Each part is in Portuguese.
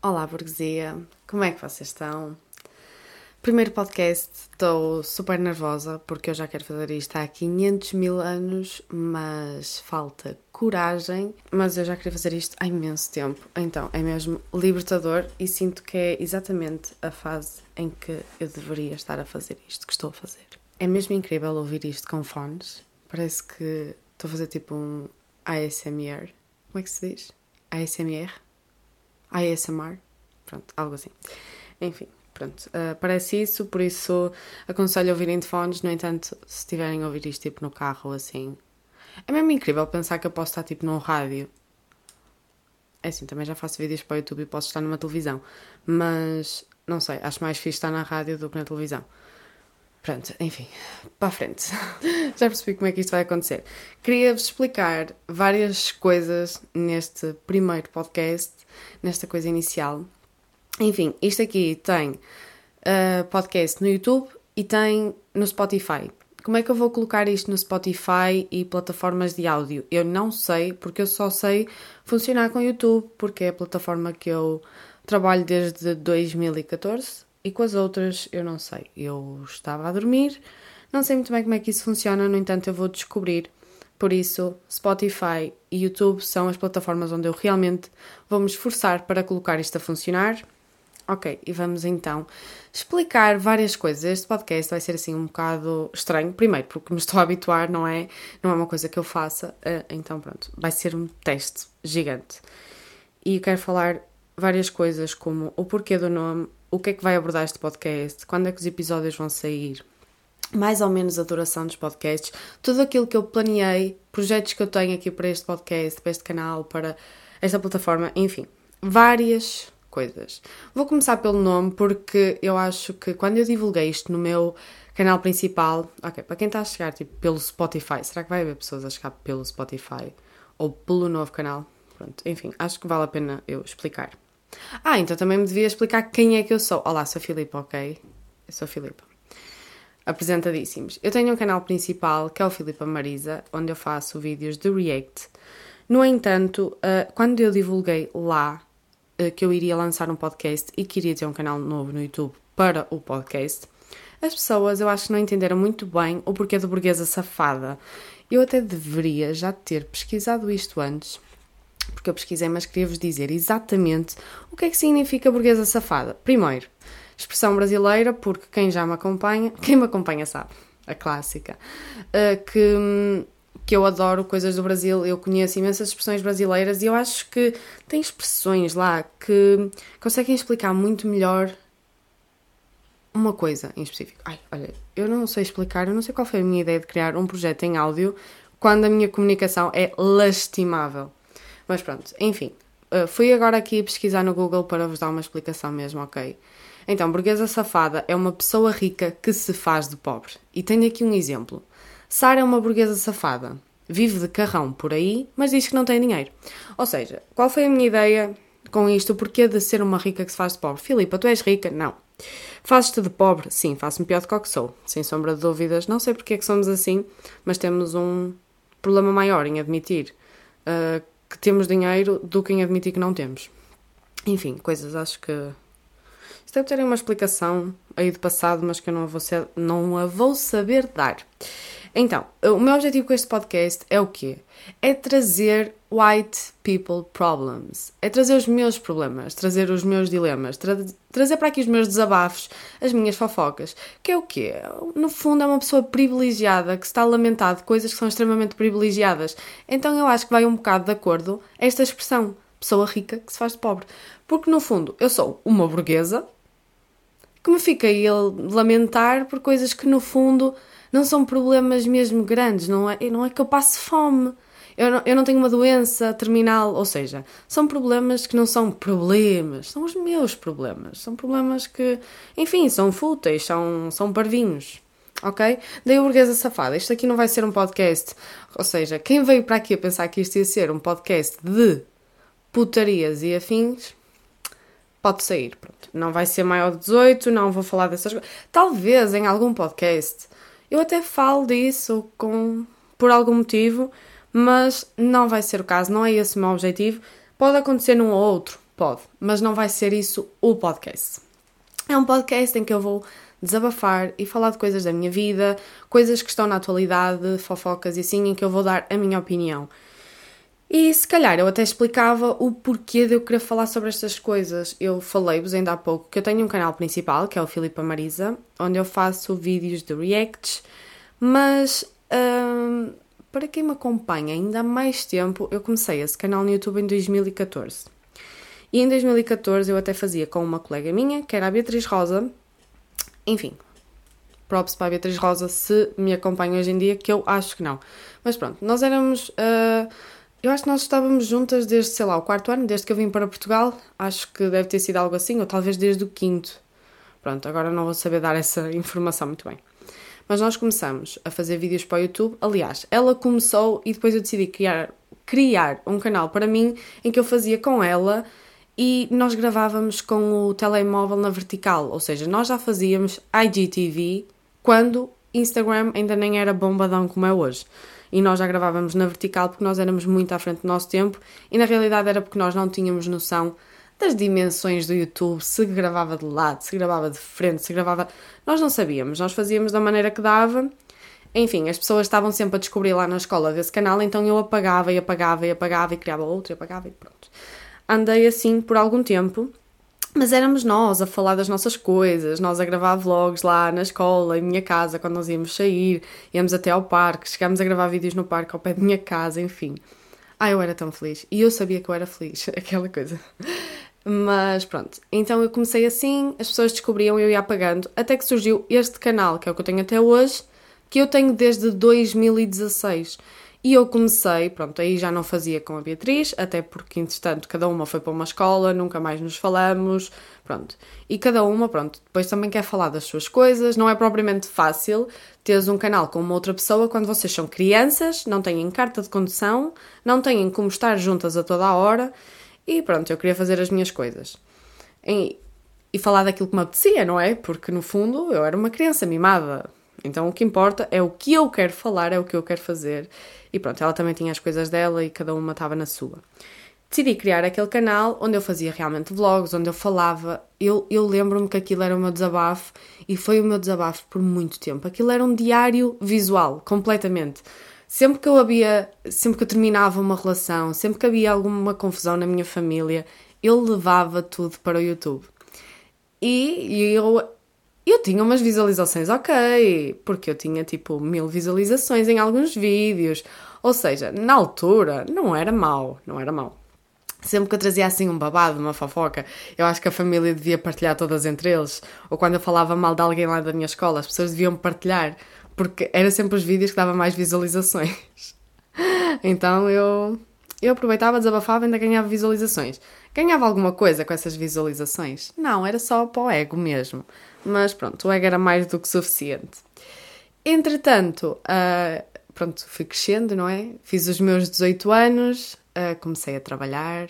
Olá, burguesia! Como é que vocês estão? Primeiro podcast, estou super nervosa porque eu já quero fazer isto há 500 mil anos, mas falta coragem. Mas eu já queria fazer isto há imenso tempo, então é mesmo libertador e sinto que é exatamente a fase em que eu deveria estar a fazer isto que estou a fazer. É mesmo incrível ouvir isto com fones, parece que estou a fazer tipo um ASMR. Como é que se diz? ASMR? ASMR, pronto, algo assim. Enfim, pronto, uh, parece isso, por isso aconselho a ouvirem de fones, no entanto, se estiverem a ouvir isto tipo no carro assim, é mesmo incrível pensar que eu posso estar tipo num rádio. É assim, também já faço vídeos para o YouTube e posso estar numa televisão, mas não sei, acho mais fixe estar na rádio do que na televisão. Pronto, enfim, para a frente. Já percebi como é que isto vai acontecer. Queria-vos explicar várias coisas neste primeiro podcast, nesta coisa inicial. Enfim, isto aqui tem uh, podcast no YouTube e tem no Spotify. Como é que eu vou colocar isto no Spotify e plataformas de áudio? Eu não sei, porque eu só sei funcionar com o YouTube, porque é a plataforma que eu trabalho desde 2014 e com as outras eu não sei. Eu estava a dormir, não sei muito bem como é que isso funciona, no entanto eu vou descobrir. Por isso, Spotify e YouTube são as plataformas onde eu realmente vou me esforçar para colocar isto a funcionar. Ok, e vamos então explicar várias coisas. Este podcast vai ser assim um bocado estranho. Primeiro, porque me estou a habituar, não é? Não é uma coisa que eu faça. Eh, então, pronto, vai ser um teste gigante. E quero falar várias coisas, como o porquê do nome, o que é que vai abordar este podcast, quando é que os episódios vão sair, mais ou menos a duração dos podcasts, tudo aquilo que eu planeei, projetos que eu tenho aqui para este podcast, para este canal, para esta plataforma, enfim, várias coisas. Vou começar pelo nome porque eu acho que quando eu divulguei isto no meu canal principal, ok, para quem está a chegar tipo, pelo Spotify, será que vai haver pessoas a chegar pelo Spotify ou pelo novo canal? Pronto, enfim, acho que vale a pena eu explicar. Ah, então também me devia explicar quem é que eu sou. Olá, sou Filipe, ok? Eu sou Filipe. Apresentadíssimos. Eu tenho um canal principal que é o Filipe Marisa, onde eu faço vídeos de React. No entanto, uh, quando eu divulguei lá uh, que eu iria lançar um podcast e queria ter um canal novo no YouTube para o podcast, as pessoas eu acho que não entenderam muito bem o porquê do burguesa safada. Eu até deveria já ter pesquisado isto antes porque eu pesquisei, mas queria-vos dizer exatamente o que é que significa burguesa safada. Primeiro, expressão brasileira, porque quem já me acompanha, quem me acompanha sabe, a clássica, uh, que, que eu adoro coisas do Brasil, eu conheço imensas expressões brasileiras e eu acho que tem expressões lá que conseguem explicar muito melhor uma coisa em específico. Ai, olha, eu não sei explicar, eu não sei qual foi a minha ideia de criar um projeto em áudio quando a minha comunicação é lastimável. Mas pronto, enfim. Uh, fui agora aqui pesquisar no Google para vos dar uma explicação mesmo, ok? Então, burguesa safada é uma pessoa rica que se faz de pobre. E tenho aqui um exemplo. Sara é uma burguesa safada. Vive de carrão por aí, mas diz que não tem dinheiro. Ou seja, qual foi a minha ideia com isto? O porquê de ser uma rica que se faz de pobre? Filipa, tu és rica? Não. Fazes-te de pobre? Sim, faço-me pior do que, que sou. Sem sombra de dúvidas. Não sei porque é que somos assim, mas temos um problema maior em admitir uh, que temos dinheiro do que em admitir que não temos. Enfim, coisas, acho que. Isto deve ter uma explicação aí do passado, mas que eu não a vou, ser, não a vou saber dar. Então, o meu objetivo com este podcast é o quê? É trazer white people problems. É trazer os meus problemas, trazer os meus dilemas, tra trazer para aqui os meus desabafos, as minhas fofocas. Que é o quê? No fundo, é uma pessoa privilegiada que está a lamentar de coisas que são extremamente privilegiadas. Então, eu acho que vai um bocado de acordo esta expressão. Pessoa rica que se faz de pobre. Porque, no fundo, eu sou uma burguesa que me fica a lamentar por coisas que, no fundo, não são problemas mesmo grandes, não é, não é que eu passe fome. Eu não, eu não tenho uma doença terminal, ou seja, são problemas que não são problemas, são os meus problemas. São problemas que, enfim, são fúteis, são, são parvinhos. Ok? Daí o burguesa safada. Isto aqui não vai ser um podcast. Ou seja, quem veio para aqui a pensar que isto ia ser um podcast de putarias e afins, pode sair. Pronto. Não vai ser maior de 18, não vou falar dessas coisas. Talvez em algum podcast eu até falo disso com, por algum motivo, mas não vai ser o caso, não é esse o meu objetivo. Pode acontecer num ou outro, Pode, mas não vai ser isso o podcast. É um podcast em que eu vou desabafar e falar de coisas da minha vida, coisas que estão na atualidade, fofocas e assim, em que eu vou dar a minha opinião. E se calhar eu até explicava o porquê de eu querer falar sobre estas coisas. Eu falei-vos ainda há pouco que eu tenho um canal principal, que é o Filipa Marisa, onde eu faço vídeos de reacts, mas hum, para quem me acompanha ainda há mais tempo, eu comecei esse canal no YouTube em 2014. E em 2014 eu até fazia com uma colega minha, que era a Beatriz Rosa. Enfim, props para a Beatriz Rosa se me acompanha hoje em dia, que eu acho que não. Mas pronto, nós éramos. Uh, eu acho que nós estávamos juntas desde, sei lá, o quarto ano, desde que eu vim para Portugal. Acho que deve ter sido algo assim, ou talvez desde o quinto. Pronto, agora não vou saber dar essa informação muito bem. Mas nós começamos a fazer vídeos para o YouTube. Aliás, ela começou e depois eu decidi criar, criar um canal para mim em que eu fazia com ela e nós gravávamos com o telemóvel na vertical. Ou seja, nós já fazíamos IGTV quando Instagram ainda nem era bombadão como é hoje e nós já gravávamos na vertical porque nós éramos muito à frente do nosso tempo e na realidade era porque nós não tínhamos noção das dimensões do YouTube, se gravava de lado, se gravava de frente, se gravava. Nós não sabíamos, nós fazíamos da maneira que dava. Enfim, as pessoas estavam sempre a descobrir lá na escola desse canal, então eu apagava e apagava e apagava e criava outro e apagava e pronto. Andei assim por algum tempo mas éramos nós a falar das nossas coisas, nós a gravar vlogs lá na escola, em minha casa, quando nós íamos sair, íamos até ao parque, chegámos a gravar vídeos no parque ao pé da minha casa, enfim. Ah, eu era tão feliz. E eu sabia que eu era feliz, aquela coisa. Mas pronto, então eu comecei assim, as pessoas descobriam, eu ia apagando, até que surgiu este canal, que é o que eu tenho até hoje, que eu tenho desde 2016. E eu comecei, pronto, aí já não fazia com a Beatriz, até porque, entretanto, cada uma foi para uma escola, nunca mais nos falamos, pronto. E cada uma, pronto, depois também quer falar das suas coisas, não é propriamente fácil teres um canal com uma outra pessoa quando vocês são crianças, não têm carta de condução, não têm como estar juntas a toda a hora, e pronto, eu queria fazer as minhas coisas. E, e falar daquilo que me apetecia, não é? Porque, no fundo, eu era uma criança mimada, então o que importa é o que eu quero falar, é o que eu quero fazer. E pronto, ela também tinha as coisas dela e cada uma estava na sua. Decidi criar aquele canal onde eu fazia realmente vlogs, onde eu falava. Eu, eu lembro-me que aquilo era o meu desabafo e foi o meu desabafo por muito tempo. Aquilo era um diário visual, completamente. Sempre que eu havia, sempre que eu terminava uma relação, sempre que havia alguma confusão na minha família, eu levava tudo para o YouTube. E eu eu tinha umas visualizações ok, porque eu tinha tipo mil visualizações em alguns vídeos. Ou seja, na altura não era mau, não era mau. Sempre que eu trazia assim um babado, uma fofoca, eu acho que a família devia partilhar todas entre eles. Ou quando eu falava mal de alguém lá da minha escola, as pessoas deviam partilhar, porque era sempre os vídeos que davam mais visualizações. Então eu, eu aproveitava, desabafava e ainda ganhava visualizações. Ganhava alguma coisa com essas visualizações? Não, era só para o ego mesmo mas pronto, o ego era mais do que suficiente. Entretanto, uh, pronto, fui crescendo, não é? Fiz os meus 18 anos, uh, comecei a trabalhar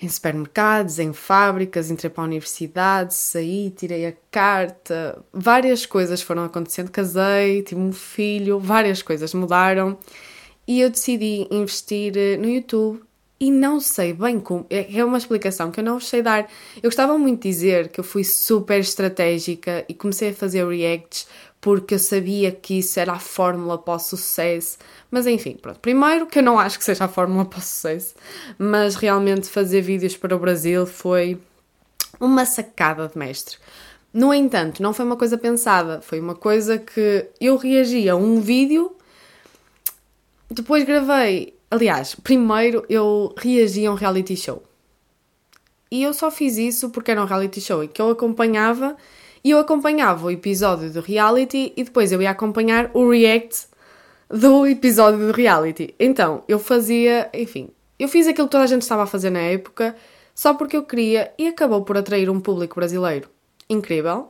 em supermercados, em fábricas, entrei para a universidade, saí, tirei a carta, várias coisas foram acontecendo, casei, tive um filho, várias coisas mudaram e eu decidi investir eh, no YouTube e não sei bem como. É, é uma explicação que eu não sei dar. Eu gostava muito de dizer que eu fui super estratégica e comecei a fazer reacts porque eu sabia que isso era a fórmula para o sucesso. Mas enfim, pronto. Primeiro, que eu não acho que seja a fórmula para o sucesso, mas realmente fazer vídeos para o Brasil foi uma sacada de mestre. No entanto, não foi uma coisa pensada, foi uma coisa que eu reagi a um vídeo, depois gravei Aliás, primeiro eu reagi a um reality show. E eu só fiz isso porque era um reality show em que eu acompanhava e eu acompanhava o episódio do reality e depois eu ia acompanhar o react do episódio do reality. Então, eu fazia, enfim, eu fiz aquilo que toda a gente estava a fazer na época só porque eu queria e acabou por atrair um público brasileiro incrível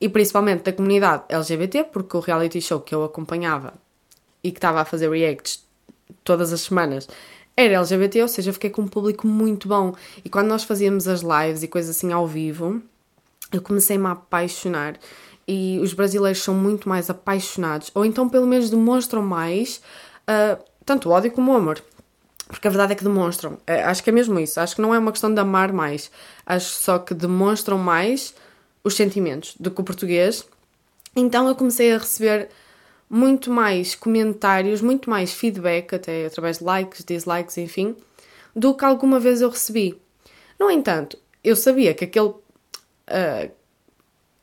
e principalmente da comunidade LGBT, porque o reality show que eu acompanhava e que estava a fazer reacts todas as semanas era LGBT, ou seja, eu fiquei com um público muito bom. E quando nós fazíamos as lives e coisas assim ao vivo, eu comecei-me a apaixonar. E os brasileiros são muito mais apaixonados, ou então pelo menos demonstram mais uh, tanto ódio como amor. Porque a verdade é que demonstram. É, acho que é mesmo isso. Acho que não é uma questão de amar mais. Acho só que demonstram mais os sentimentos do que o português. Então eu comecei a receber muito mais comentários, muito mais feedback, até através de likes, dislikes, enfim, do que alguma vez eu recebi. No entanto, eu sabia que aquele. Uh,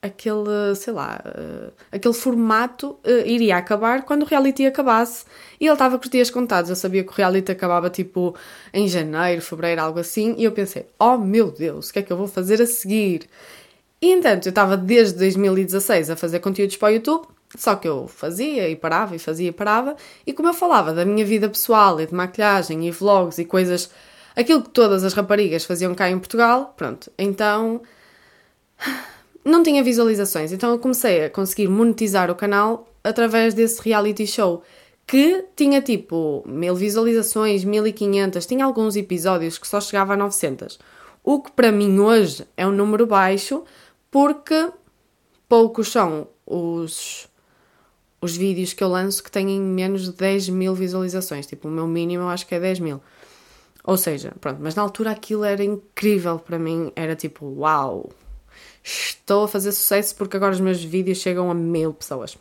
aquele, sei lá, uh, aquele formato uh, iria acabar quando o reality acabasse. E ele estava com os dias contados. Eu sabia que o reality acabava tipo em janeiro, fevereiro, algo assim. E eu pensei, oh meu Deus, o que é que eu vou fazer a seguir? E entanto, eu estava desde 2016 a fazer conteúdos para o YouTube. Só que eu fazia e parava e fazia e parava. E como eu falava da minha vida pessoal e de maquilhagem e vlogs e coisas, aquilo que todas as raparigas faziam cá em Portugal, pronto. Então não tinha visualizações, então eu comecei a conseguir monetizar o canal através desse reality show que tinha tipo mil visualizações, 1500, tinha alguns episódios que só chegava a 900. O que para mim hoje é um número baixo porque poucos são os, os vídeos que eu lanço que têm menos de 10 mil visualizações. Tipo, o meu mínimo eu acho que é 10 mil. Ou seja, pronto, mas na altura aquilo era incrível para mim, era tipo, uau, estou a fazer sucesso porque agora os meus vídeos chegam a mil pessoas.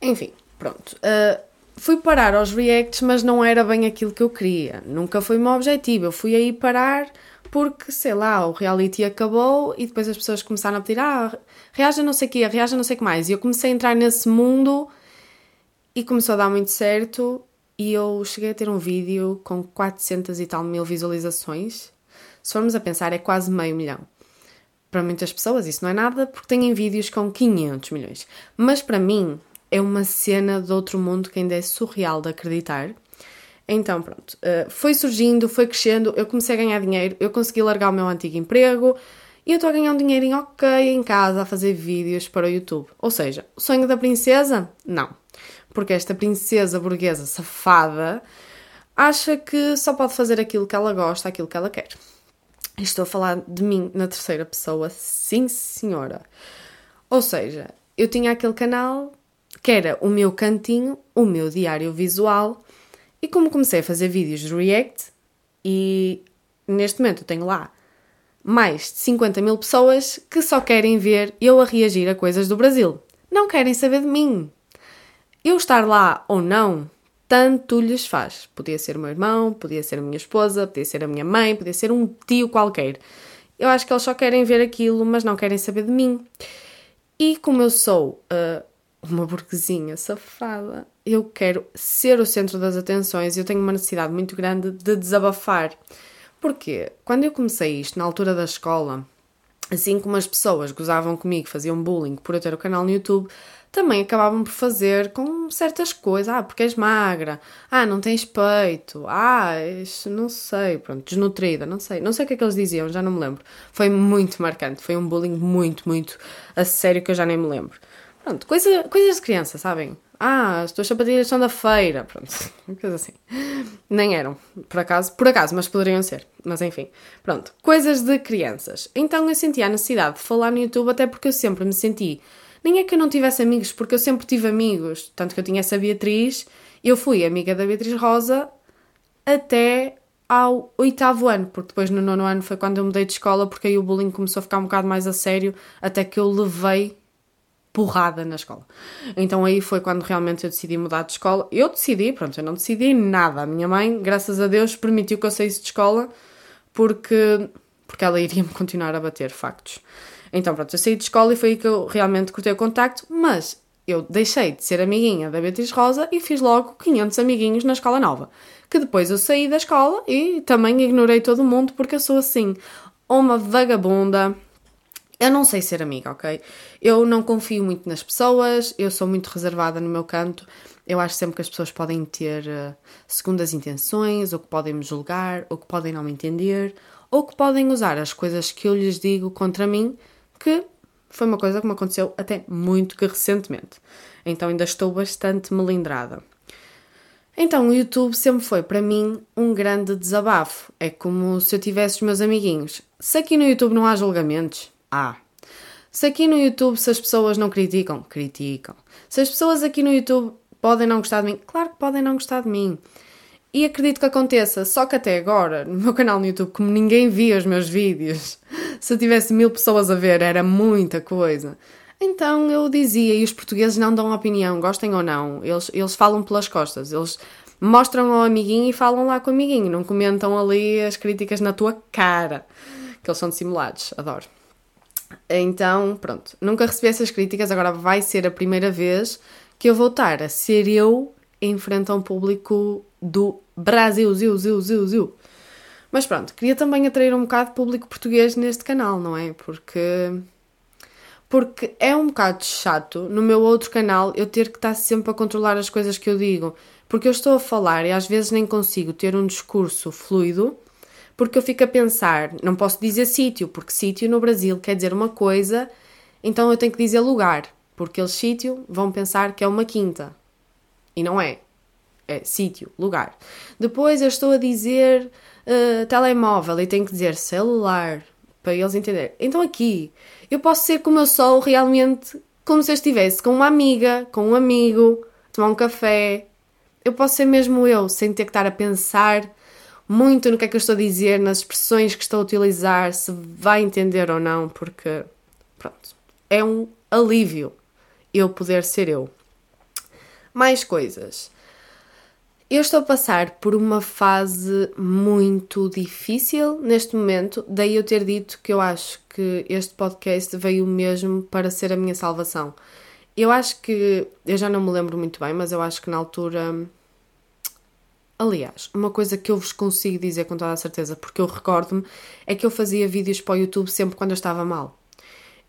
Enfim, pronto. Uh, fui parar aos reacts, mas não era bem aquilo que eu queria. Nunca foi o meu objetivo. Eu fui aí parar porque, sei lá, o reality acabou e depois as pessoas começaram a pedir: ah, reaja não sei o quê, reaja não sei o que mais. E eu comecei a entrar nesse mundo e começou a dar muito certo. E eu cheguei a ter um vídeo com 400 e tal mil visualizações. Se formos a pensar, é quase meio milhão para muitas pessoas isso não é nada porque têm vídeos com 500 milhões. Mas para mim é uma cena de outro mundo que ainda é surreal de acreditar. Então, pronto, uh, foi surgindo, foi crescendo, eu comecei a ganhar dinheiro, eu consegui largar o meu antigo emprego e eu estou a ganhar um dinheirinho ok em casa a fazer vídeos para o YouTube. Ou seja, o sonho da princesa? Não. Porque esta princesa burguesa safada acha que só pode fazer aquilo que ela gosta, aquilo que ela quer. Estou a falar de mim na terceira pessoa, sim senhora. Ou seja, eu tinha aquele canal que era o meu cantinho, o meu diário visual, e como comecei a fazer vídeos de React, e neste momento eu tenho lá mais de 50 mil pessoas que só querem ver eu a reagir a coisas do Brasil. Não querem saber de mim. Eu estar lá ou não tanto lhes faz. Podia ser o meu irmão, podia ser a minha esposa, podia ser a minha mãe, podia ser um tio qualquer. Eu acho que eles só querem ver aquilo, mas não querem saber de mim. E como eu sou uh, uma burguesinha safada, eu quero ser o centro das atenções e eu tenho uma necessidade muito grande de desabafar. Porque quando eu comecei isto, na altura da escola, assim como as pessoas gozavam comigo, faziam bullying por eu ter o canal no YouTube, também acabavam por fazer com certas coisas. Ah, porque és magra. Ah, não tens peito. Ah, és, não sei, pronto, desnutrida, não sei. Não sei o que é que eles diziam, já não me lembro. Foi muito marcante. Foi um bullying muito, muito a sério que eu já nem me lembro. Pronto, coisa, coisas de criança, sabem? Ah, as tuas sapatilhas são da feira. Pronto, coisa assim. Nem eram, por acaso, por acaso, mas poderiam ser. Mas enfim, pronto. Coisas de crianças. Então eu senti a necessidade de falar no YouTube, até porque eu sempre me senti nem é que eu não tivesse amigos, porque eu sempre tive amigos. Tanto que eu tinha essa Beatriz, eu fui amiga da Beatriz Rosa até ao oitavo ano, porque depois no nono ano foi quando eu mudei de escola, porque aí o bullying começou a ficar um bocado mais a sério, até que eu levei porrada na escola. Então aí foi quando realmente eu decidi mudar de escola. Eu decidi, pronto, eu não decidi nada. A minha mãe, graças a Deus, permitiu que eu saísse de escola porque, porque ela iria-me continuar a bater factos. Então, pronto, eu saí de escola e foi aí que eu realmente cortei o contacto, mas eu deixei de ser amiguinha da Beatriz Rosa e fiz logo 500 amiguinhos na escola nova. Que depois eu saí da escola e também ignorei todo mundo porque eu sou assim, uma vagabunda. Eu não sei ser amiga, ok? Eu não confio muito nas pessoas, eu sou muito reservada no meu canto. Eu acho sempre que as pessoas podem ter uh, segundas intenções, ou que podem me julgar, ou que podem não me entender, ou que podem usar as coisas que eu lhes digo contra mim que foi uma coisa que me aconteceu até muito que recentemente. Então ainda estou bastante melindrada. Então o YouTube sempre foi para mim um grande desabafo. É como se eu tivesse os meus amiguinhos. Se aqui no YouTube não há julgamentos, há. Se aqui no YouTube se as pessoas não criticam, criticam. Se as pessoas aqui no YouTube podem não gostar de mim, claro que podem não gostar de mim. E acredito que aconteça, só que até agora, no meu canal no YouTube, como ninguém via os meus vídeos, se eu tivesse mil pessoas a ver, era muita coisa. Então eu dizia, e os portugueses não dão opinião, gostem ou não, eles, eles falam pelas costas, eles mostram ao amiguinho e falam lá com o amiguinho, não comentam ali as críticas na tua cara, que eles são dissimulados, adoro. Então, pronto, nunca recebi essas críticas, agora vai ser a primeira vez que eu vou estar a ser eu em frente a um público do Brasil, ziu, ziu, ziu, ziu. Mas pronto, queria também atrair um bocado de público português neste canal, não é? Porque porque é um bocado chato no meu outro canal eu ter que estar sempre a controlar as coisas que eu digo, porque eu estou a falar e às vezes nem consigo ter um discurso fluido, porque eu fico a pensar, não posso dizer sítio, porque sítio no Brasil quer dizer uma coisa, então eu tenho que dizer lugar, porque eles sítio vão pensar que é uma quinta. E não é. É sítio, lugar. Depois eu estou a dizer uh, telemóvel e tenho que dizer celular para eles entenderem. Então aqui eu posso ser como eu sou realmente, como se eu estivesse com uma amiga, com um amigo, tomar um café. Eu posso ser mesmo eu, sem ter que estar a pensar muito no que é que eu estou a dizer, nas expressões que estou a utilizar, se vai entender ou não, porque pronto, é um alívio eu poder ser eu. Mais coisas. Eu estou a passar por uma fase muito difícil neste momento, daí eu ter dito que eu acho que este podcast veio mesmo para ser a minha salvação. Eu acho que, eu já não me lembro muito bem, mas eu acho que na altura. Aliás, uma coisa que eu vos consigo dizer com toda a certeza, porque eu recordo-me, é que eu fazia vídeos para o YouTube sempre quando eu estava mal.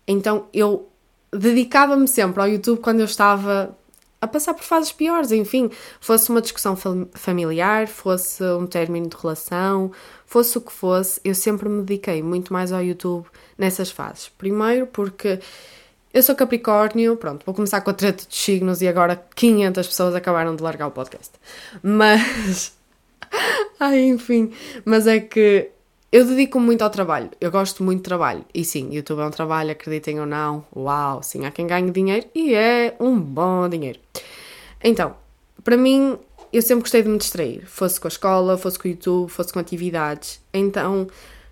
Então eu dedicava-me sempre ao YouTube quando eu estava a passar por fases piores, enfim, fosse uma discussão familiar, fosse um término de relação, fosse o que fosse, eu sempre me dediquei muito mais ao YouTube nessas fases. Primeiro porque eu sou Capricórnio, pronto, vou começar com a treta de signos e agora 500 pessoas acabaram de largar o podcast. Mas. Ai, enfim, mas é que eu dedico-me muito ao trabalho, eu gosto muito de trabalho. E sim, YouTube é um trabalho, acreditem ou não. Uau, sim, há quem ganhe dinheiro e é um bom dinheiro. Então, para mim, eu sempre gostei de me distrair. Fosse com a escola, fosse com o YouTube, fosse com atividades. Então,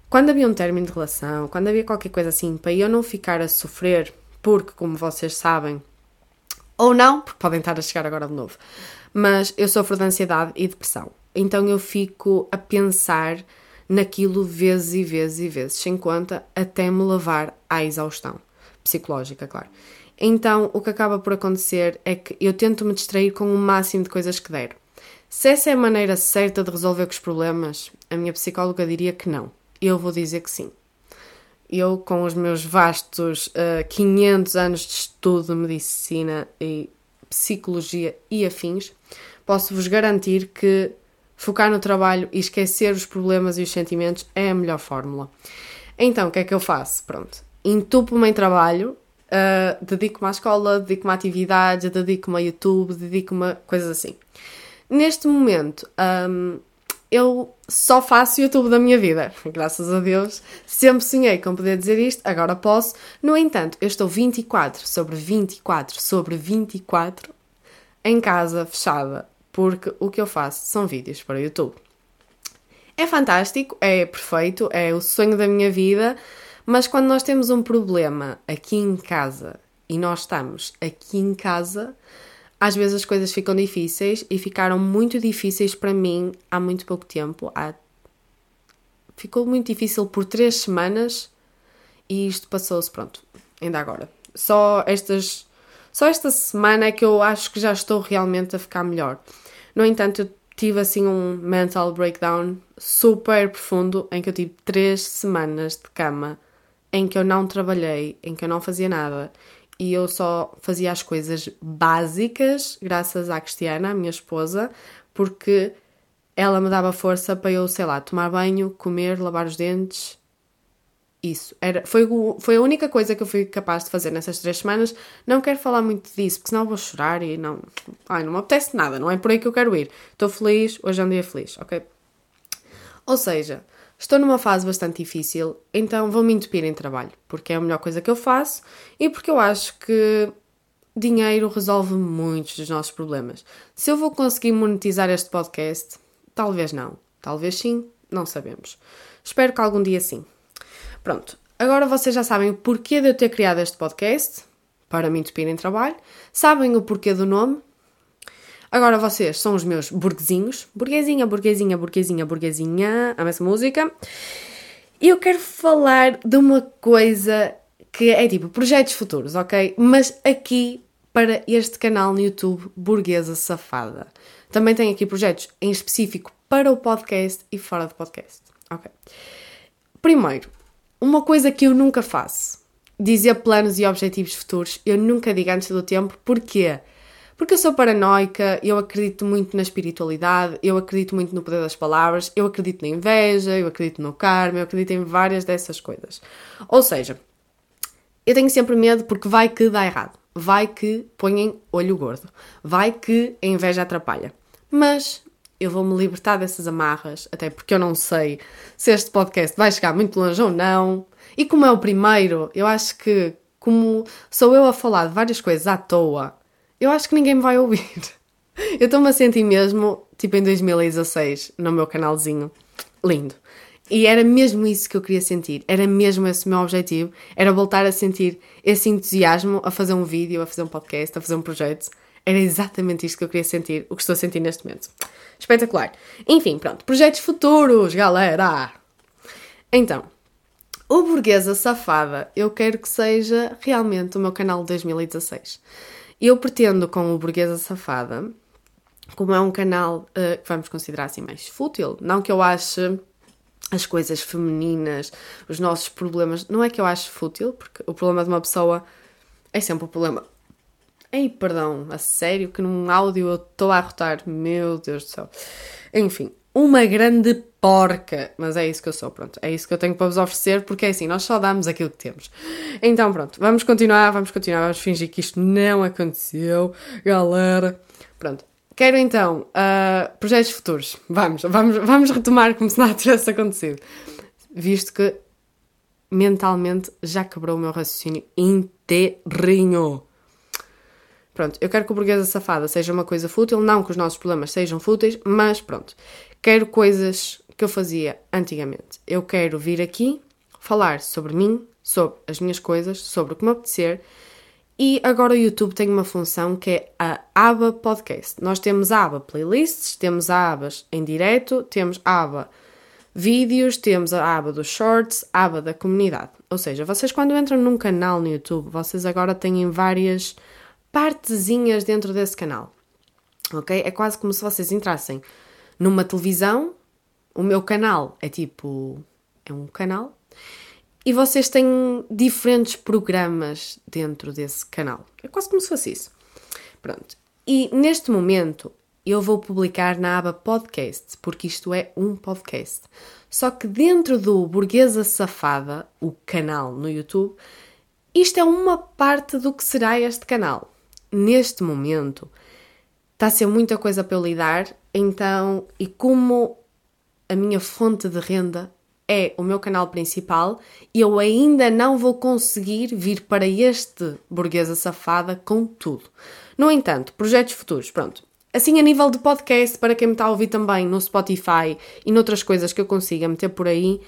quando havia um término de relação, quando havia qualquer coisa assim, para eu não ficar a sofrer, porque, como vocês sabem, ou não, porque podem estar a chegar agora de novo, mas eu sofro de ansiedade e depressão. Então eu fico a pensar naquilo vezes e vezes e vezes, sem conta, até me levar à exaustão psicológica, claro. Então, o que acaba por acontecer é que eu tento me distrair com o máximo de coisas que der. Se essa é a maneira certa de resolver os problemas, a minha psicóloga diria que não. Eu vou dizer que sim. Eu, com os meus vastos uh, eh, 500 anos de estudo de medicina e psicologia e afins, posso vos garantir que Focar no trabalho e esquecer os problemas e os sentimentos é a melhor fórmula. Então, o que é que eu faço? Pronto, entupo-me em trabalho, uh, dedico-me à escola, dedico-me a atividades, dedico-me a YouTube, dedico-me a coisas assim. Neste momento, um, eu só faço YouTube da minha vida, graças a Deus. Sempre sonhei com poder dizer isto, agora posso. No entanto, eu estou 24 sobre 24 sobre 24 em casa, fechada, porque o que eu faço são vídeos para YouTube. É fantástico, é perfeito, é o sonho da minha vida, mas quando nós temos um problema aqui em casa e nós estamos aqui em casa, às vezes as coisas ficam difíceis e ficaram muito difíceis para mim há muito pouco tempo. Há... Ficou muito difícil por três semanas e isto passou-se, pronto, ainda agora. Só estas. Só esta semana é que eu acho que já estou realmente a ficar melhor. No entanto, eu tive assim um mental breakdown super profundo em que eu tive três semanas de cama em que eu não trabalhei, em que eu não fazia nada e eu só fazia as coisas básicas graças à Cristiana, a minha esposa, porque ela me dava força para eu, sei lá, tomar banho, comer, lavar os dentes isso. Era, foi, foi a única coisa que eu fui capaz de fazer nessas três semanas. Não quero falar muito disso, porque senão vou chorar e não. Ai, não me apetece nada, não é por aí que eu quero ir. Estou feliz, hoje é um dia feliz, ok? Ou seja, estou numa fase bastante difícil, então vou-me entupir em trabalho, porque é a melhor coisa que eu faço e porque eu acho que dinheiro resolve muitos dos nossos problemas. Se eu vou conseguir monetizar este podcast, Talvez não. Talvez sim, não sabemos. Espero que algum dia sim. Pronto, agora vocês já sabem o porquê de eu ter criado este podcast, para me entupir em trabalho. Sabem o porquê do nome. Agora vocês são os meus burguesinhos. Burguesinha, burguesinha, burguesinha, burguesinha. Amo essa música. E eu quero falar de uma coisa que é tipo projetos futuros, ok? Mas aqui para este canal no YouTube Burguesa Safada. Também tem aqui projetos em específico para o podcast e fora do podcast. Ok. Primeiro, uma coisa que eu nunca faço: dizer planos e objetivos futuros. Eu nunca digo antes do tempo. Porquê? Porque eu sou paranoica, eu acredito muito na espiritualidade, eu acredito muito no poder das palavras, eu acredito na inveja, eu acredito no karma, eu acredito em várias dessas coisas. Ou seja, eu tenho sempre medo porque vai que dá errado, vai que põem olho gordo, vai que a inveja atrapalha. Mas eu vou-me libertar dessas amarras, até porque eu não sei se este podcast vai chegar muito longe ou não. E como é o primeiro, eu acho que, como sou eu a falar de várias coisas à toa, eu acho que ninguém me vai ouvir. Eu estou-me a sentir mesmo, tipo em 2016, no meu canalzinho. Lindo. E era mesmo isso que eu queria sentir, era mesmo esse o meu objetivo, era voltar a sentir esse entusiasmo a fazer um vídeo, a fazer um podcast, a fazer um projeto. Era exatamente isto que eu queria sentir, o que estou a sentir neste momento. Espetacular. Enfim, pronto, projetos futuros, galera! Então, o Burguesa Safada, eu quero que seja realmente o meu canal de 2016. Eu pretendo com o Burguesa Safada, como é um canal uh, que vamos considerar assim mais fútil, não que eu ache as coisas femininas, os nossos problemas. Não é que eu acho fútil, porque o problema de uma pessoa é sempre o problema. Ei, perdão, a sério que num áudio eu estou a arrotar. Meu Deus do céu. Enfim, uma grande porca. Mas é isso que eu sou, pronto. É isso que eu tenho para vos oferecer, porque é assim, nós só damos aquilo que temos. Então, pronto, vamos continuar, vamos continuar, vamos fingir que isto não aconteceu, galera. Pronto, Quero então uh, projetos futuros. Vamos, vamos, vamos retomar como se nada tivesse acontecido. Visto que mentalmente já quebrou o meu raciocínio inteirinho. Pronto, eu quero que o burguesa safada seja uma coisa fútil, não que os nossos problemas sejam fúteis, mas pronto. Quero coisas que eu fazia antigamente. Eu quero vir aqui falar sobre mim, sobre as minhas coisas, sobre o que me apetecer e agora o YouTube tem uma função que é a aba podcast. Nós temos a aba playlists, temos a abas em direto, temos a aba vídeos, temos a aba dos shorts, a aba da comunidade. Ou seja, vocês quando entram num canal no YouTube, vocês agora têm várias partezinhas dentro desse canal. Ok? É quase como se vocês entrassem numa televisão. O meu canal é tipo. É um canal e vocês têm diferentes programas dentro desse canal. É quase como se fosse isso. Pronto. E neste momento eu vou publicar na aba podcast, porque isto é um podcast. Só que dentro do Burguesa Safada, o canal no YouTube, isto é uma parte do que será este canal. Neste momento está a ser muita coisa para eu lidar, então, e como a minha fonte de renda é o meu canal principal eu ainda não vou conseguir vir para este Burguesa Safada com tudo. No entanto, projetos futuros, pronto. Assim, a nível de podcast, para quem me está a ouvir também no Spotify e noutras coisas que eu consiga meter por aí,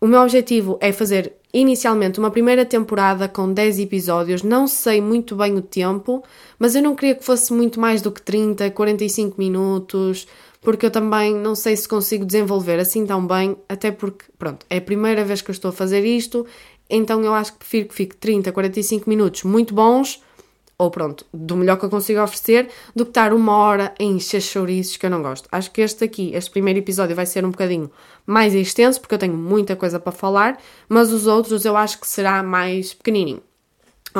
o meu objetivo é fazer inicialmente uma primeira temporada com 10 episódios. Não sei muito bem o tempo, mas eu não queria que fosse muito mais do que 30, 45 minutos porque eu também não sei se consigo desenvolver assim tão bem, até porque, pronto, é a primeira vez que eu estou a fazer isto, então eu acho que prefiro que fique 30, 45 minutos muito bons, ou pronto, do melhor que eu consigo oferecer, do que estar uma hora em encher chouriços que eu não gosto. Acho que este aqui, este primeiro episódio, vai ser um bocadinho mais extenso, porque eu tenho muita coisa para falar, mas os outros eu acho que será mais pequenininho.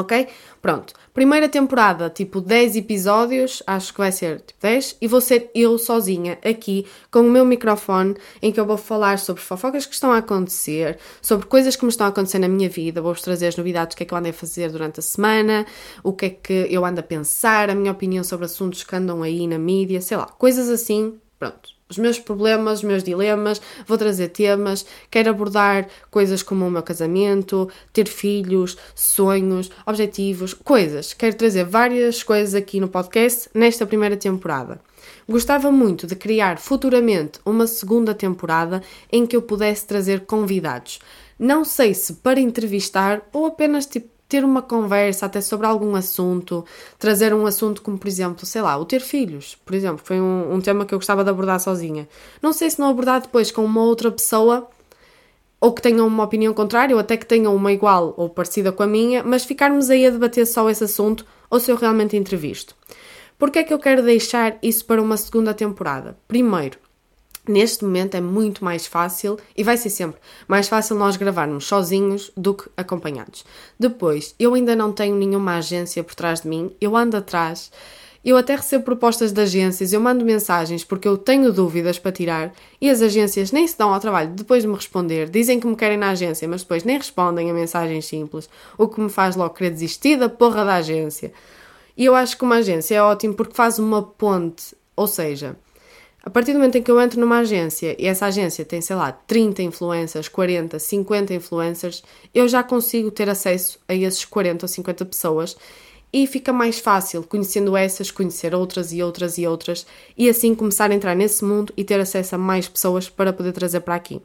Ok? Pronto. Primeira temporada, tipo 10 episódios, acho que vai ser tipo 10, e vou ser eu sozinha aqui com o meu microfone em que eu vou falar sobre fofocas que estão a acontecer, sobre coisas que me estão a acontecer na minha vida, vou-vos trazer as novidades, o que é que eu andei a fazer durante a semana, o que é que eu ando a pensar, a minha opinião sobre assuntos que andam aí na mídia, sei lá, coisas assim, pronto. Os meus problemas, os meus dilemas, vou trazer temas, quero abordar coisas como o meu casamento, ter filhos, sonhos, objetivos, coisas. Quero trazer várias coisas aqui no podcast nesta primeira temporada. Gostava muito de criar futuramente uma segunda temporada em que eu pudesse trazer convidados. Não sei se para entrevistar ou apenas tipo ter uma conversa até sobre algum assunto, trazer um assunto como, por exemplo, sei lá, o ter filhos, por exemplo, foi um, um tema que eu gostava de abordar sozinha. Não sei se não abordar depois com uma outra pessoa ou que tenham uma opinião contrária, ou até que tenham uma igual ou parecida com a minha, mas ficarmos aí a debater só esse assunto ou se eu realmente entrevisto. Porquê é que eu quero deixar isso para uma segunda temporada? Primeiro, Neste momento é muito mais fácil, e vai ser sempre, mais fácil nós gravarmos sozinhos do que acompanhados. Depois, eu ainda não tenho nenhuma agência por trás de mim, eu ando atrás, eu até recebo propostas de agências, eu mando mensagens porque eu tenho dúvidas para tirar e as agências nem se dão ao trabalho depois de me responder, dizem que me querem na agência, mas depois nem respondem a mensagens simples, o que me faz logo querer desistir da porra da agência. E eu acho que uma agência é ótimo porque faz uma ponte, ou seja, a partir do momento em que eu entro numa agência e essa agência tem, sei lá, 30 influencers, 40, 50 influencers, eu já consigo ter acesso a esses 40 ou 50 pessoas e fica mais fácil, conhecendo essas, conhecer outras e outras e outras e assim começar a entrar nesse mundo e ter acesso a mais pessoas para poder trazer para aqui.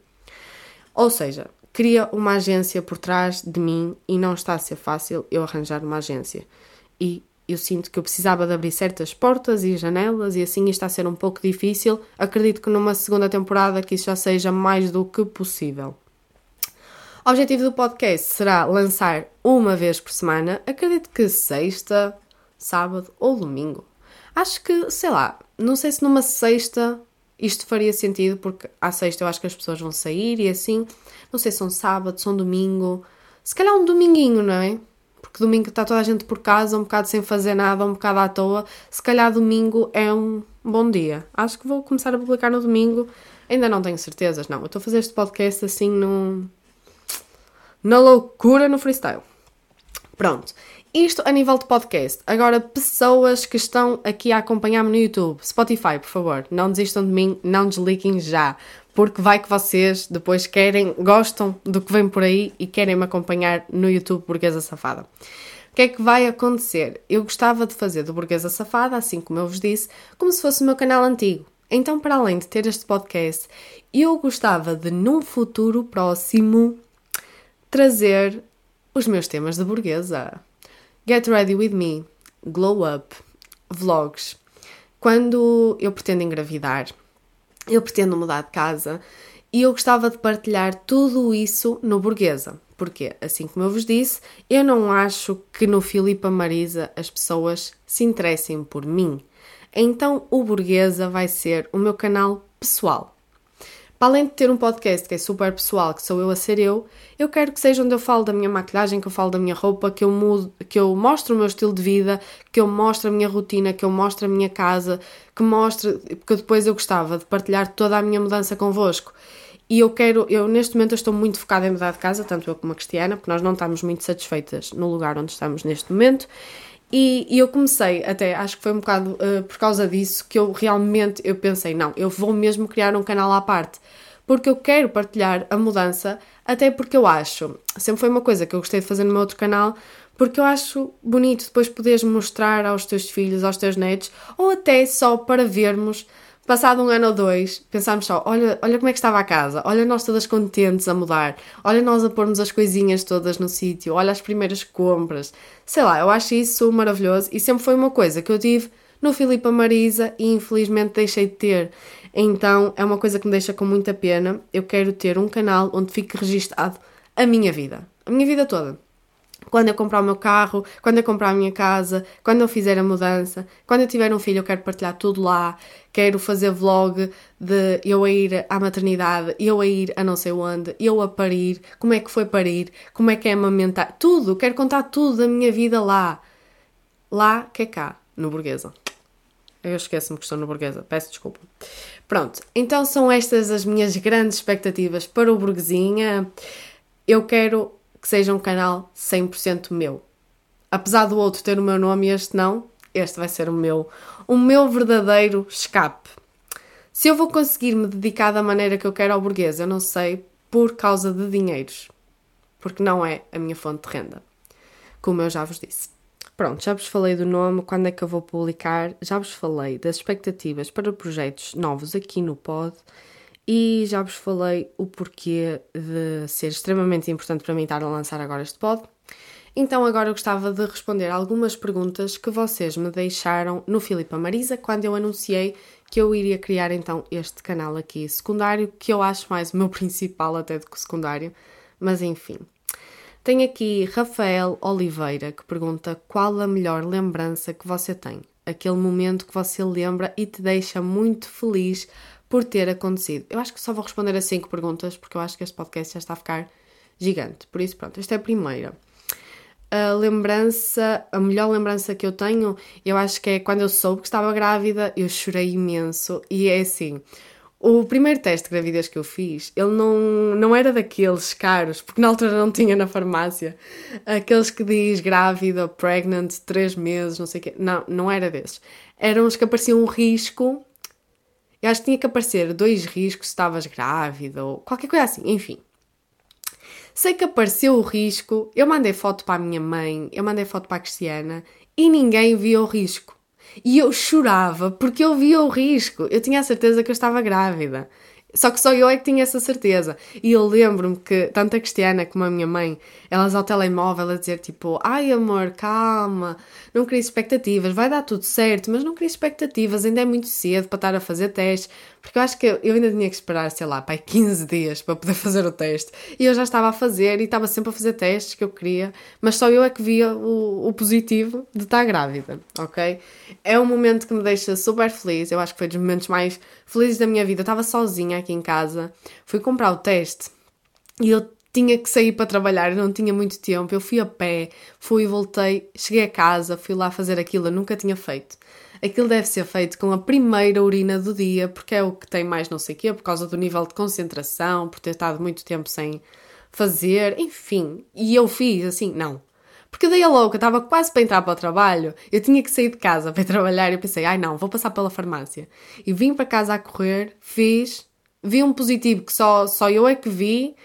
Ou seja, cria uma agência por trás de mim e não está a ser fácil eu arranjar uma agência. E eu sinto que eu precisava de abrir certas portas e janelas e assim está a ser um pouco difícil. Acredito que numa segunda temporada que isso já seja mais do que possível. O objetivo do podcast será lançar uma vez por semana, acredito que sexta, sábado ou domingo. Acho que, sei lá, não sei se numa sexta isto faria sentido, porque à sexta eu acho que as pessoas vão sair e assim. Não sei se são sábado, são domingo. Se calhar um dominguinho, não é? Porque domingo está toda a gente por casa, um bocado sem fazer nada, um bocado à toa. Se calhar domingo é um bom dia. Acho que vou começar a publicar no domingo. Ainda não tenho certezas, não. Eu estou a fazer este podcast assim no... na loucura no freestyle. Pronto. Isto a nível de podcast. Agora, pessoas que estão aqui a acompanhar-me no YouTube, Spotify, por favor, não desistam de mim, não desliguem já, porque vai que vocês depois querem, gostam do que vem por aí e querem me acompanhar no YouTube Burguesa Safada. O que é que vai acontecer? Eu gostava de fazer do Burguesa Safada, assim como eu vos disse, como se fosse o meu canal antigo. Então, para além de ter este podcast, eu gostava de, num futuro próximo, trazer os meus temas de burguesa. Get Ready With Me, Glow Up, Vlogs. Quando eu pretendo engravidar, eu pretendo mudar de casa e eu gostava de partilhar tudo isso no Burguesa. Porque, assim como eu vos disse, eu não acho que no Filipa Marisa as pessoas se interessem por mim. Então o Burguesa vai ser o meu canal pessoal. Para além de ter um podcast que é super pessoal, que sou eu a ser eu, eu quero que seja onde eu falo da minha maquilhagem, que eu falo da minha roupa, que eu mudo, que eu mostro o meu estilo de vida, que eu mostro a minha rotina, que eu mostro a minha casa, que mostre, porque depois eu gostava de partilhar toda a minha mudança convosco. E eu quero, eu neste momento eu estou muito focada em mudar de casa, tanto eu como a Cristiana, porque nós não estamos muito satisfeitas no lugar onde estamos neste momento. E, e, eu comecei, até acho que foi um bocado uh, por causa disso que eu realmente eu pensei, não, eu vou mesmo criar um canal à parte, porque eu quero partilhar a mudança, até porque eu acho, sempre foi uma coisa que eu gostei de fazer no meu outro canal, porque eu acho bonito depois poderes mostrar aos teus filhos, aos teus netos, ou até só para vermos Passado um ano ou dois, pensámos só: olha, olha como é que estava a casa, olha nós todas contentes a mudar, olha nós a pormos as coisinhas todas no sítio, olha as primeiras compras. Sei lá, eu acho isso maravilhoso e sempre foi uma coisa que eu tive no Filipa Marisa e infelizmente deixei de ter. Então é uma coisa que me deixa com muita pena. Eu quero ter um canal onde fique registado a minha vida, a minha vida toda quando eu comprar o meu carro, quando eu comprar a minha casa, quando eu fizer a mudança, quando eu tiver um filho, eu quero partilhar tudo lá, quero fazer vlog de eu a ir à maternidade, eu a ir a não sei onde, eu a parir, como é que foi parir, como é que é amamentar, tudo, quero contar tudo da minha vida lá. Lá que é cá, no Burguesa. Eu esqueço-me que estou no Burguesa, peço desculpa. Pronto, então são estas as minhas grandes expectativas para o Burguesinha. Eu quero que seja um canal 100% meu. Apesar do outro ter o meu nome e este não, este vai ser o meu, o meu verdadeiro escape. Se eu vou conseguir me dedicar da maneira que eu quero ao burguês, eu não sei, por causa de dinheiros. Porque não é a minha fonte de renda. Como eu já vos disse. Pronto, já vos falei do nome, quando é que eu vou publicar, já vos falei das expectativas para projetos novos aqui no Pod e já vos falei o porquê de ser extremamente importante para mim estar a lançar agora este Pod. Então agora eu gostava de responder algumas perguntas que vocês me deixaram no Filipa Marisa quando eu anunciei que eu iria criar então este canal aqui secundário, que eu acho mais o meu principal até do que secundário, mas enfim. Tenho aqui Rafael Oliveira que pergunta qual a melhor lembrança que você tem. Aquele momento que você lembra e te deixa muito feliz por ter acontecido. Eu acho que só vou responder a cinco perguntas porque eu acho que este podcast já está a ficar gigante. Por isso, pronto, esta é a primeira. A lembrança, a melhor lembrança que eu tenho, eu acho que é quando eu soube que estava grávida, eu chorei imenso e é assim. O primeiro teste de gravidez que eu fiz, ele não, não era daqueles caros, porque na altura não tinha na farmácia. Aqueles que diz grávida, pregnant, três meses, não sei o quê. Não, não era desses. Eram os que apareciam um risco. Eu acho que tinha que aparecer dois riscos se estavas grávida ou qualquer coisa assim. Enfim. Sei que apareceu o risco, eu mandei foto para a minha mãe, eu mandei foto para a Cristiana e ninguém viu o risco. E eu chorava porque eu via o risco. Eu tinha a certeza que eu estava grávida. Só que só eu é que tinha essa certeza. E eu lembro-me que tanto a Cristiana como a minha mãe, elas ao telemóvel a dizer tipo: Ai amor, calma, não crie expectativas, vai dar tudo certo, mas não crie expectativas, ainda é muito cedo para estar a fazer testes. Porque eu acho que eu ainda tinha que esperar, sei lá, pai, 15 dias para poder fazer o teste. E eu já estava a fazer e estava sempre a fazer testes que eu queria, mas só eu é que via o, o positivo de estar grávida, ok? É um momento que me deixa super feliz. Eu acho que foi dos momentos mais felizes da minha vida. Eu estava sozinha aqui em casa, fui comprar o teste e eu tinha que sair para trabalhar, eu não tinha muito tempo. Eu fui a pé, fui e voltei, cheguei a casa, fui lá fazer aquilo, eu nunca tinha feito. Aquilo deve ser feito com a primeira urina do dia, porque é o que tem mais não sei o quê, por causa do nível de concentração, por ter estado muito tempo sem fazer, enfim. E eu fiz assim, não. Porque daí a louca, estava quase para entrar para o trabalho, eu tinha que sair de casa para trabalhar e eu pensei, ai não, vou passar pela farmácia. E vim para casa a correr, fiz, vi um positivo que só, só eu é que vi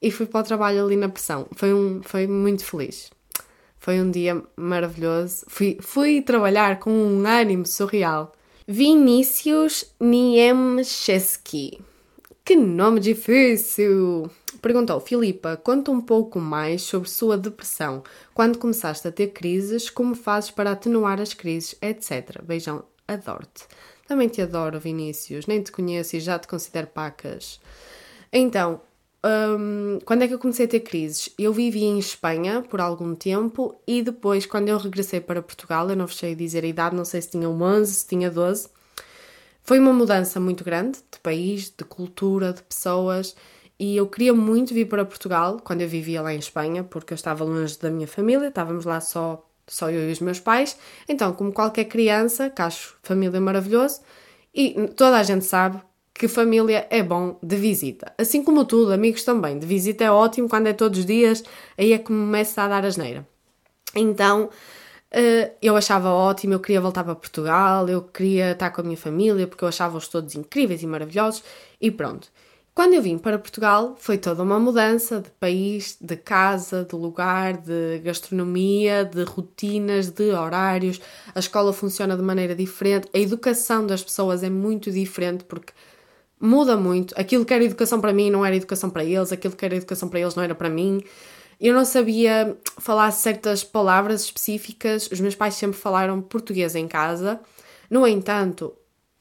e fui para o trabalho ali na pressão. Foi, um, foi muito feliz. Foi um dia maravilhoso. Fui, fui trabalhar com um ânimo surreal. Vinícius Niemczewski. Que nome difícil! Perguntou Filipa, conta um pouco mais sobre sua depressão. Quando começaste a ter crises, como fazes para atenuar as crises, etc. Beijão, adoro-te. Também te adoro, Vinícius. Nem te conheço e já te considero pacas. Então, um, quando é que eu comecei a ter crises? Eu vivi em Espanha por algum tempo e depois, quando eu regressei para Portugal, eu não vos sei dizer a idade, não sei se tinha 11, se tinha 12, foi uma mudança muito grande de país, de cultura, de pessoas e eu queria muito vir para Portugal quando eu vivia lá em Espanha, porque eu estava longe da minha família, estávamos lá só, só eu e os meus pais. Então, como qualquer criança, que acho família maravilhoso, e toda a gente sabe que família é bom de visita. Assim como tudo, amigos também. De visita é ótimo, quando é todos os dias, aí é que começa a dar asneira. Então, eh, eu achava ótimo, eu queria voltar para Portugal, eu queria estar com a minha família, porque eu achava-os todos incríveis e maravilhosos, e pronto. Quando eu vim para Portugal, foi toda uma mudança de país, de casa, de lugar, de gastronomia, de rotinas, de horários. A escola funciona de maneira diferente, a educação das pessoas é muito diferente, porque muda muito. Aquilo que era educação para mim não era educação para eles, aquilo que era educação para eles não era para mim. Eu não sabia falar certas palavras específicas, os meus pais sempre falaram português em casa. No entanto,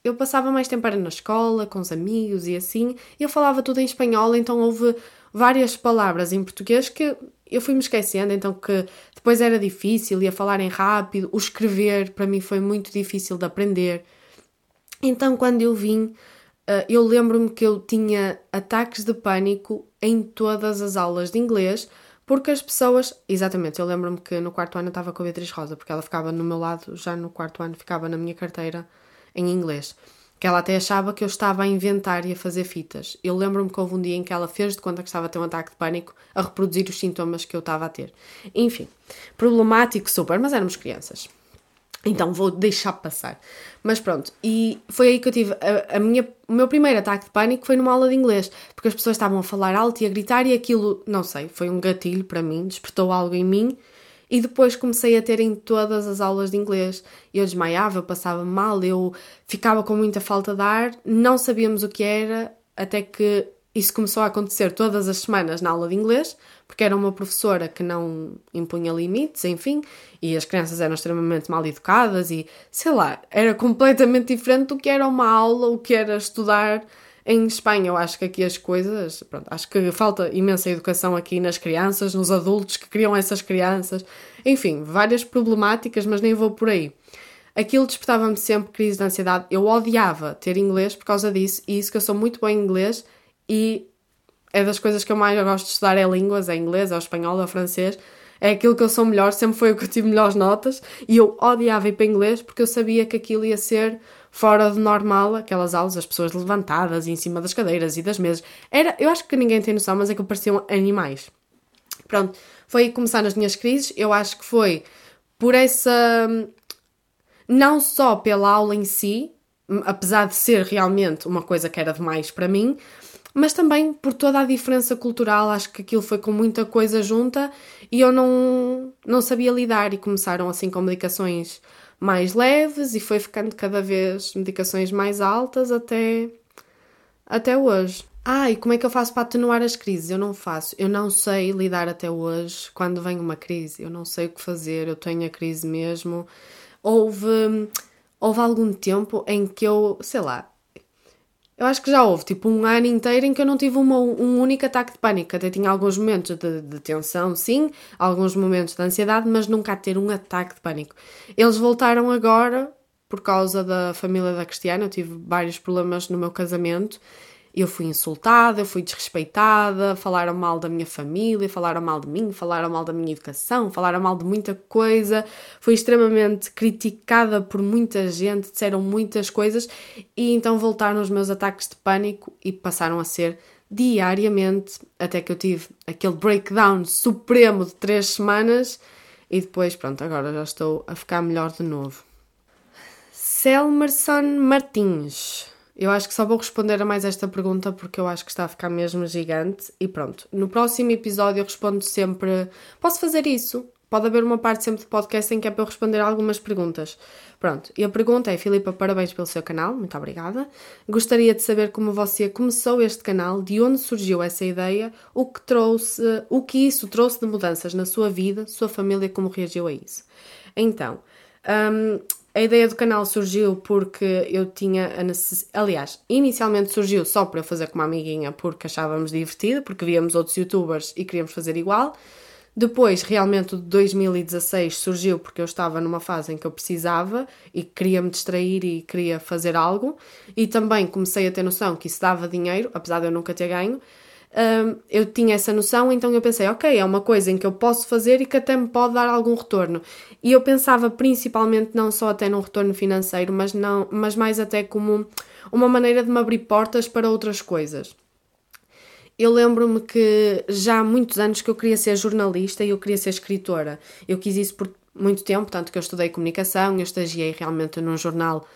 eu passava mais tempo na escola, com os amigos e assim, e eu falava tudo em espanhol, então houve várias palavras em português que eu fui me esquecendo, então que depois era difícil, ia falarem rápido, o escrever para mim foi muito difícil de aprender. Então, quando eu vim, eu lembro-me que eu tinha ataques de pânico em todas as aulas de inglês, porque as pessoas. Exatamente, eu lembro-me que no quarto ano eu estava com a Beatriz Rosa, porque ela ficava no meu lado, já no quarto ano ficava na minha carteira em inglês. Que ela até achava que eu estava a inventar e a fazer fitas. Eu lembro-me que houve um dia em que ela fez de conta que estava a ter um ataque de pânico a reproduzir os sintomas que eu estava a ter. Enfim, problemático super, mas éramos crianças. Então vou deixar passar. Mas pronto, e foi aí que eu tive a, a, minha, o meu primeiro ataque de pânico foi numa aula de inglês, porque as pessoas estavam a falar alto e a gritar e aquilo, não sei, foi um gatilho para mim, despertou algo em mim e depois comecei a ter em todas as aulas de inglês. Eu desmaiava, eu passava mal, eu ficava com muita falta de ar, não sabíamos o que era, até que isso começou a acontecer todas as semanas na aula de inglês, porque era uma professora que não impunha limites, enfim, e as crianças eram extremamente mal educadas e, sei lá, era completamente diferente do que era uma aula, o que era estudar em Espanha. Eu acho que aqui as coisas, pronto, acho que falta imensa educação aqui nas crianças, nos adultos que criam essas crianças, enfim, várias problemáticas, mas nem vou por aí. Aquilo despertava-me sempre crise de ansiedade. Eu odiava ter inglês por causa disso, e isso que eu sou muito bom em inglês e é das coisas que eu mais gosto de estudar é línguas, é inglês, é o espanhol, é o francês. É aquilo que eu sou melhor, sempre foi o que eu tive melhores notas e eu odiava ir para inglês porque eu sabia que aquilo ia ser fora de normal, aquelas aulas, as pessoas levantadas em cima das cadeiras e das mesas. Era, eu acho que ninguém tem noção, mas é que pareciam animais. Pronto, foi começar as minhas crises. Eu acho que foi por essa. Não só pela aula em si, apesar de ser realmente uma coisa que era demais para mim, mas também por toda a diferença cultural, acho que aquilo foi com muita coisa junta e eu não, não sabia lidar e começaram assim com medicações mais leves e foi ficando cada vez medicações mais altas até, até hoje. Ah, e como é que eu faço para atenuar as crises? Eu não faço. Eu não sei lidar até hoje quando vem uma crise. Eu não sei o que fazer. Eu tenho a crise mesmo. Houve, houve algum tempo em que eu, sei lá, eu acho que já houve tipo um ano inteiro em que eu não tive uma, um único ataque de pânico. Até tinha alguns momentos de, de, tensão, sim, alguns momentos de ansiedade, mas nunca a ter um ataque de pânico. Eles voltaram agora por causa da família da Cristiana. Eu tive vários problemas no meu casamento eu fui insultada, eu fui desrespeitada, falaram mal da minha família, falaram mal de mim, falaram mal da minha educação, falaram mal de muita coisa, fui extremamente criticada por muita gente, disseram muitas coisas. E então voltaram os meus ataques de pânico e passaram a ser diariamente, até que eu tive aquele breakdown supremo de três semanas. E depois, pronto, agora já estou a ficar melhor de novo. Selmerson Martins eu acho que só vou responder a mais esta pergunta porque eu acho que está a ficar mesmo gigante. E pronto, no próximo episódio eu respondo sempre. Posso fazer isso? Pode haver uma parte sempre de podcast em que é para eu responder algumas perguntas. Pronto, e a pergunta é: Filipa, parabéns pelo seu canal, muito obrigada. Gostaria de saber como você começou este canal, de onde surgiu essa ideia, o que trouxe, o que isso trouxe de mudanças na sua vida, sua família, como reagiu a isso. Então, um, a ideia do canal surgiu porque eu tinha a necessidade. Aliás, inicialmente surgiu só para fazer com uma amiguinha porque achávamos divertido, porque víamos outros youtubers e queríamos fazer igual. Depois, realmente, o de 2016 surgiu porque eu estava numa fase em que eu precisava e queria me distrair e queria fazer algo. E também comecei a ter noção que isso dava dinheiro, apesar de eu nunca ter ganho eu tinha essa noção, então eu pensei, ok, é uma coisa em que eu posso fazer e que até me pode dar algum retorno. E eu pensava principalmente não só até num retorno financeiro, mas, não, mas mais até como uma maneira de me abrir portas para outras coisas. Eu lembro-me que já há muitos anos que eu queria ser jornalista e eu queria ser escritora. Eu quis isso por muito tempo, tanto que eu estudei comunicação, eu estagiei realmente num jornal,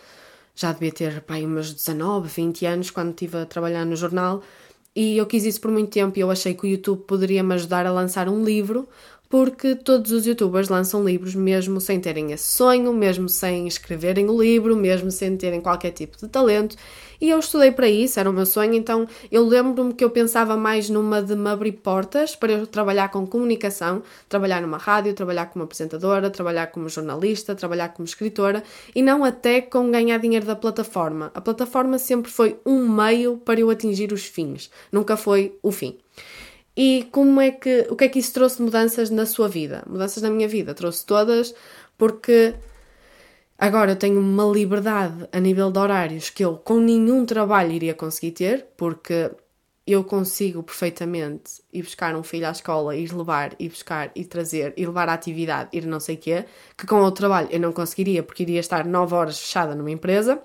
já devia ter pai, umas 19, 20 anos quando estive a trabalhar no jornal e eu quis isso por muito tempo e eu achei que o YouTube poderia me ajudar a lançar um livro, porque todos os youtubers lançam livros mesmo sem terem esse sonho, mesmo sem escreverem o livro, mesmo sem terem qualquer tipo de talento. E eu estudei para isso, era o meu sonho, então eu lembro-me que eu pensava mais numa de me abrir portas para eu trabalhar com comunicação, trabalhar numa rádio, trabalhar como apresentadora, trabalhar como jornalista, trabalhar como escritora e não até com ganhar dinheiro da plataforma. A plataforma sempre foi um meio para eu atingir os fins, nunca foi o fim. E como é que, o que é que isso trouxe mudanças na sua vida? Mudanças na minha vida, trouxe todas, porque Agora eu tenho uma liberdade a nível de horários que eu com nenhum trabalho iria conseguir ter, porque eu consigo perfeitamente ir buscar um filho à escola, ir levar, ir buscar, ir trazer, ir levar à atividade, ir não sei o quê, que com o trabalho eu não conseguiria porque iria estar 9 horas fechada numa empresa.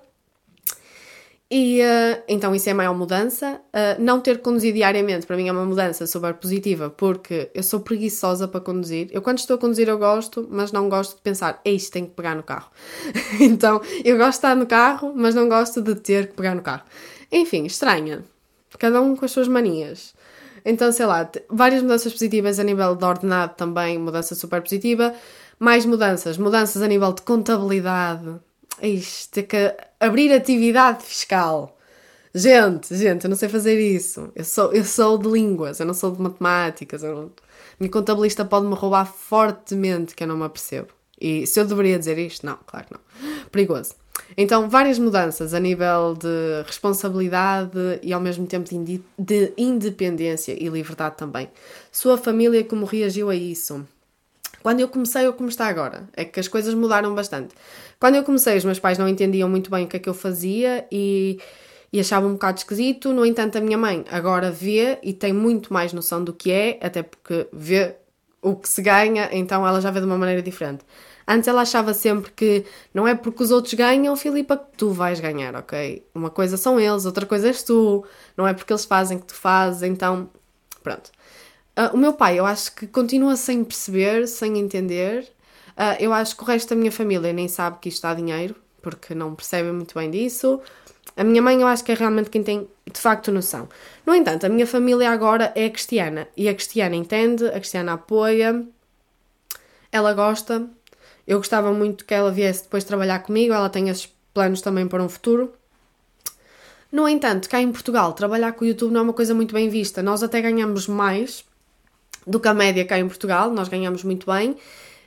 E uh, então isso é a maior mudança. Uh, não ter que conduzir diariamente para mim é uma mudança super positiva porque eu sou preguiçosa para conduzir. Eu quando estou a conduzir eu gosto, mas não gosto de pensar, eis, tenho que pegar no carro. então eu gosto de estar no carro, mas não gosto de ter que pegar no carro. Enfim, estranha. Cada um com as suas manias. Então, sei lá, várias mudanças positivas a nível de ordenado também, mudança super positiva. Mais mudanças, mudanças a nível de contabilidade, isto, ter que abrir atividade fiscal. Gente, gente, eu não sei fazer isso. Eu sou, eu sou de línguas, eu não sou de matemáticas. Eu não... Minha contabilista pode-me roubar fortemente que eu não me apercebo. E se eu deveria dizer isto? Não, claro que não. Perigoso. Então, várias mudanças a nível de responsabilidade e ao mesmo tempo de independência e liberdade também. Sua família, como reagiu a isso? Quando eu comecei, ou como está agora, é que as coisas mudaram bastante. Quando eu comecei, os meus pais não entendiam muito bem o que é que eu fazia e, e achavam um bocado esquisito. No entanto, a minha mãe agora vê e tem muito mais noção do que é, até porque vê o que se ganha, então ela já vê de uma maneira diferente. Antes ela achava sempre que não é porque os outros ganham, Filipa, que tu vais ganhar, ok? Uma coisa são eles, outra coisa és tu, não é porque eles fazem que tu fazes, então pronto. Uh, o meu pai, eu acho que continua sem perceber, sem entender. Uh, eu acho que o resto da minha família nem sabe que isto dá dinheiro, porque não percebem muito bem disso. A minha mãe, eu acho que é realmente quem tem de facto noção. No entanto, a minha família agora é cristiana e a cristiana entende, a cristiana apoia, ela gosta. Eu gostava muito que ela viesse depois trabalhar comigo, ela tem esses planos também para um futuro. No entanto, cá em Portugal, trabalhar com o YouTube não é uma coisa muito bem vista. Nós até ganhamos mais do que a média cá em Portugal, nós ganhamos muito bem.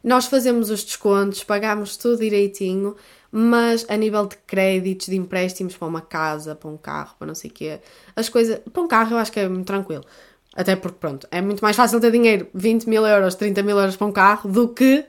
Nós fazemos os descontos, pagamos tudo direitinho, mas a nível de créditos, de empréstimos para uma casa, para um carro, para não sei o quê, as coisas. Para um carro eu acho que é muito tranquilo. Até porque, pronto, é muito mais fácil ter dinheiro, 20 mil euros, 30 mil euros para um carro, do que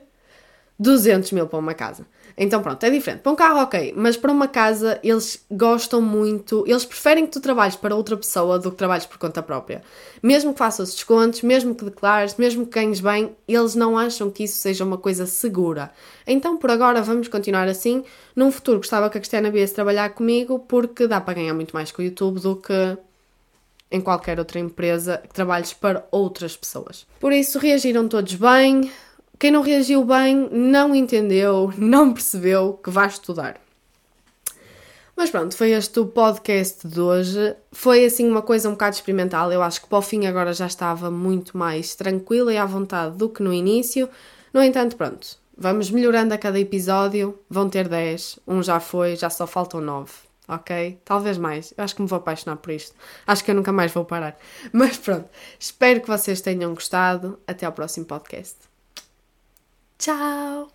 200 mil para uma casa. Então pronto, é diferente. Para um carro, ok, mas para uma casa eles gostam muito, eles preferem que tu trabalhes para outra pessoa do que trabalhes por conta própria. Mesmo que faças descontos, mesmo que declares, mesmo que ganhes bem, eles não acham que isso seja uma coisa segura. Então por agora vamos continuar assim. Num futuro gostava que a Cristiana viesse trabalhar comigo porque dá para ganhar muito mais com o YouTube do que em qualquer outra empresa que trabalhes para outras pessoas. Por isso reagiram todos bem, quem não reagiu bem não entendeu, não percebeu que vai estudar. Mas pronto, foi este o podcast de hoje. Foi assim uma coisa um bocado experimental. Eu acho que para o fim agora já estava muito mais tranquila e à vontade do que no início. No entanto, pronto, vamos melhorando a cada episódio. Vão ter 10, um já foi, já só faltam 9. Ok? Talvez mais. Eu acho que me vou apaixonar por isto. Acho que eu nunca mais vou parar. Mas pronto, espero que vocês tenham gostado. Até ao próximo podcast. Ciao!